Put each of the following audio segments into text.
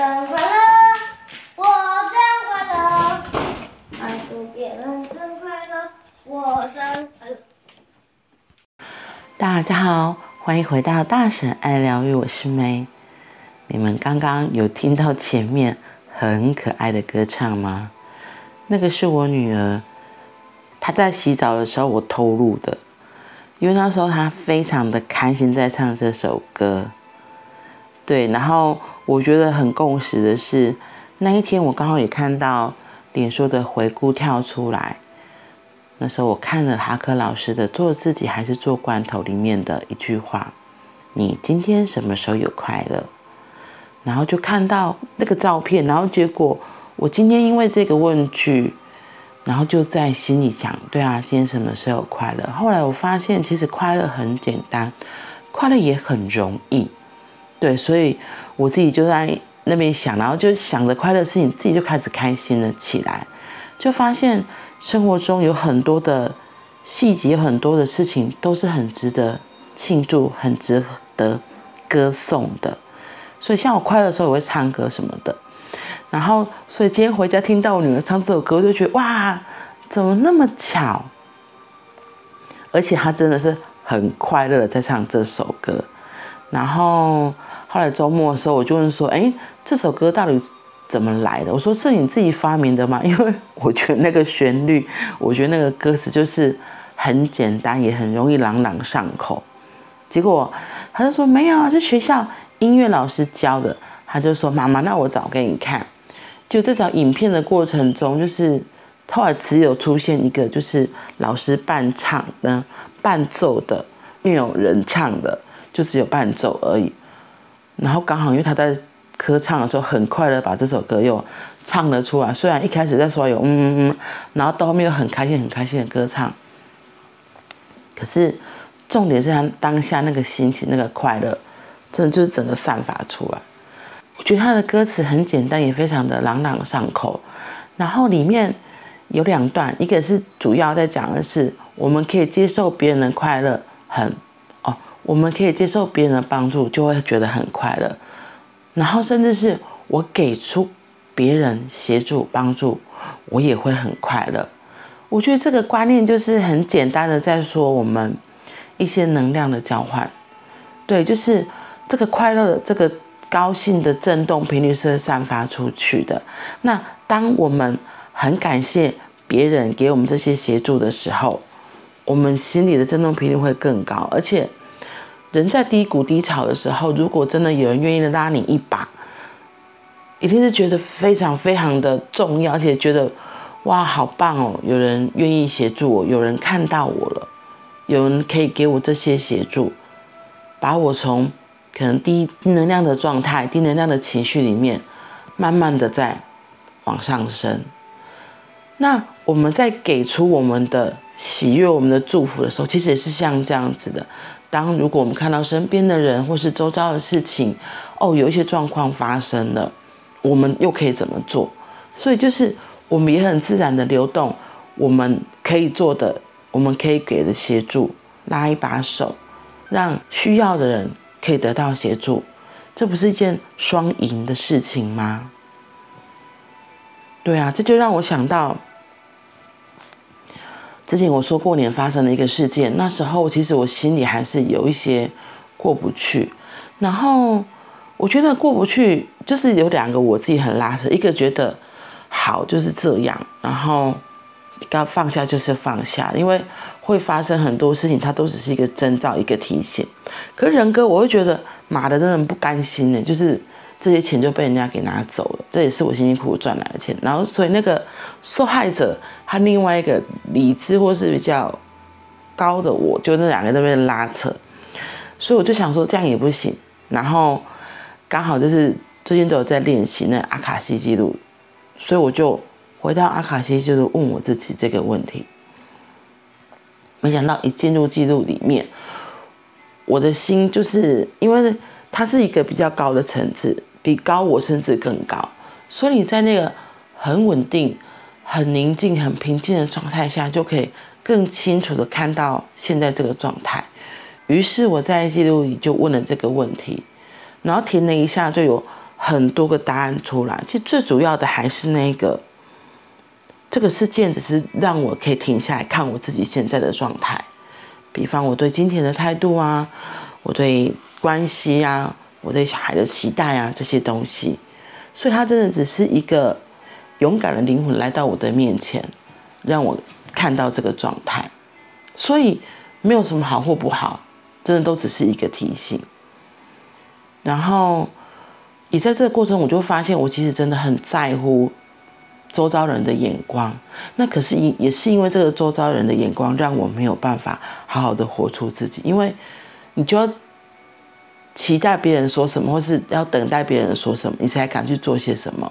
真快乐，我真快乐，爱过别人真快乐，我真快乐。大家好，欢迎回到大婶爱疗愈，我是梅。你们刚刚有听到前面很可爱的歌唱吗？那个是我女儿，她在洗澡的时候我偷录的，因为那时候她非常的开心在唱这首歌。对，然后我觉得很共识的是，那一天我刚好也看到脸书的回顾跳出来。那时候我看了哈克老师的《做自己还是做罐头》里面的一句话：“你今天什么时候有快乐？”然后就看到那个照片，然后结果我今天因为这个问句，然后就在心里想：“对啊，今天什么时候有快乐？”后来我发现，其实快乐很简单，快乐也很容易。对，所以我自己就在那边想，然后就想着快乐事情，自己就开始开心了起来，就发现。生活中有很多的细节，很多的事情都是很值得庆祝、很值得歌颂的。所以，像我快乐的时候，我会唱歌什么的。然后，所以今天回家听到我女儿唱这首歌，我就觉得哇，怎么那么巧？而且她真的是很快乐的在唱这首歌。然后后来周末的时候，我就问说：“哎，这首歌到底？”怎么来的？我说是你自己发明的吗？因为我觉得那个旋律，我觉得那个歌词就是很简单，也很容易朗朗上口。结果他就说没有啊，是学校音乐老师教的。他就说妈妈，那我找给你看。就在找影片的过程中，就是后来只有出现一个，就是老师伴唱的、伴奏的，没有人唱的，就只有伴奏而已。然后刚好因为他在。歌唱的时候很快的，把这首歌又唱了出来。虽然一开始在说有嗯嗯嗯，然后到后面又很开心很开心的歌唱，可是重点是他当下那个心情那个快乐，真的就是整个散发出来。我觉得他的歌词很简单，也非常的朗朗上口。然后里面有两段，一个是主要在讲的是我们可以接受别人的快乐，很，我们可以接受别人的帮助，就会觉得很快乐。然后，甚至是我给出别人协助帮助，我也会很快乐。我觉得这个观念就是很简单的，在说我们一些能量的交换。对，就是这个快乐、这个高兴的震动频率是散发出去的。那当我们很感谢别人给我们这些协助的时候，我们心里的震动频率会更高，而且。人在低谷低潮的时候，如果真的有人愿意拉你一把，一定是觉得非常非常的重要，而且觉得哇，好棒哦！有人愿意协助我，有人看到我了，有人可以给我这些协助，把我从可能低能量的状态、低能量的情绪里面，慢慢的在往上升。那我们在给出我们的喜悦、我们的祝福的时候，其实也是像这样子的。当如果我们看到身边的人或是周遭的事情，哦，有一些状况发生了，我们又可以怎么做？所以就是我们也很自然的流动，我们可以做的，我们可以给的协助，拉一把手，让需要的人可以得到协助，这不是一件双赢的事情吗？对啊，这就让我想到。之前我说过年发生的一个事件，那时候其实我心里还是有一些过不去，然后我觉得过不去就是有两个我自己很拉扯，一个觉得好就是这样，然后该放下就是放下，因为会发生很多事情，它都只是一个征兆，一个提醒。可是人哥，我会觉得妈的，真的不甘心呢，就是。这些钱就被人家给拿走了，这也是我辛辛苦苦赚来的钱。然后，所以那个受害者他另外一个理智或是比较高的我，就那两个在那边拉扯。所以我就想说这样也不行。然后刚好就是最近都有在练习那阿卡西记录，所以我就回到阿卡西记录问我自己这个问题。没想到一进入记录里面，我的心就是因为它是一个比较高的层次。比高我甚至更高，所以你在那个很稳定、很宁静、很平静的状态下，就可以更清楚地看到现在这个状态。于是我在记录里就问了这个问题，然后停了一下，就有很多个答案出来。其实最主要的还是那个，这个事件只是让我可以停下来看我自己现在的状态，比方我对金钱的态度啊，我对关系啊，我对小孩的期待啊这些东西。所以他真的只是一个勇敢的灵魂来到我的面前，让我看到这个状态。所以没有什么好或不好。真的都只是一个提醒，然后也在这个过程，我就发现我其实真的很在乎周遭人的眼光。那可是也也是因为这个周遭人的眼光，让我没有办法好好的活出自己。因为你就要期待别人说什么，或是要等待别人说什么，你才敢去做些什么。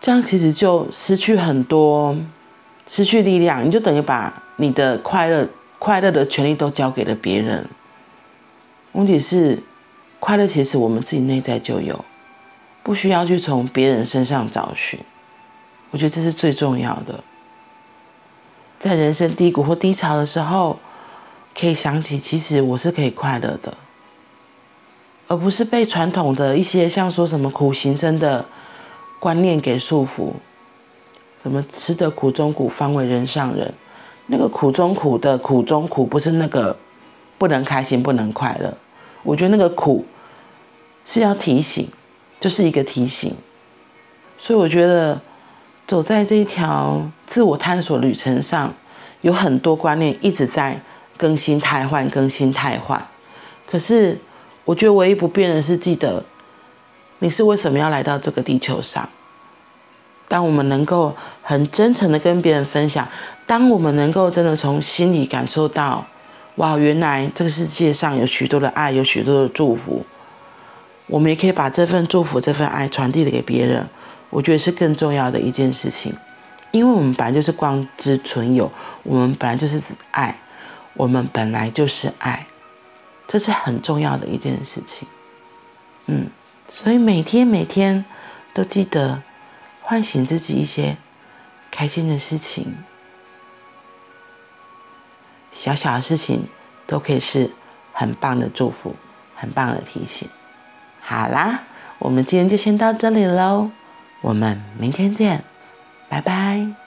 这样其实就失去很多，失去力量，你就等于把你的快乐。快乐的权利都交给了别人。问题是，快乐其实我们自己内在就有，不需要去从别人身上找寻。我觉得这是最重要的。在人生低谷或低潮的时候，可以想起，其实我是可以快乐的，而不是被传统的一些像说什么苦行僧的观念给束缚。什么吃得苦中苦，方为人上人。那个苦中苦的苦中苦，不是那个不能开心、不能快乐。我觉得那个苦是要提醒，就是一个提醒。所以我觉得走在这一条自我探索旅程上，有很多观念一直在更新汰换、更新汰换。可是我觉得唯一不变的是，记得你是为什么要来到这个地球上。当我们能够很真诚的跟别人分享。当我们能够真的从心里感受到，哇，原来这个世界上有许多的爱，有许多的祝福，我们也可以把这份祝福、这份爱传递给别人，我觉得是更重要的一件事情。因为我们本来就是光之存有，我们本来就是爱，我们本来就是爱，这是很重要的一件事情。嗯，所以每天每天都记得唤醒自己一些开心的事情。小小的事情都可以是很棒的祝福，很棒的提醒。好啦，我们今天就先到这里喽，我们明天见，拜拜。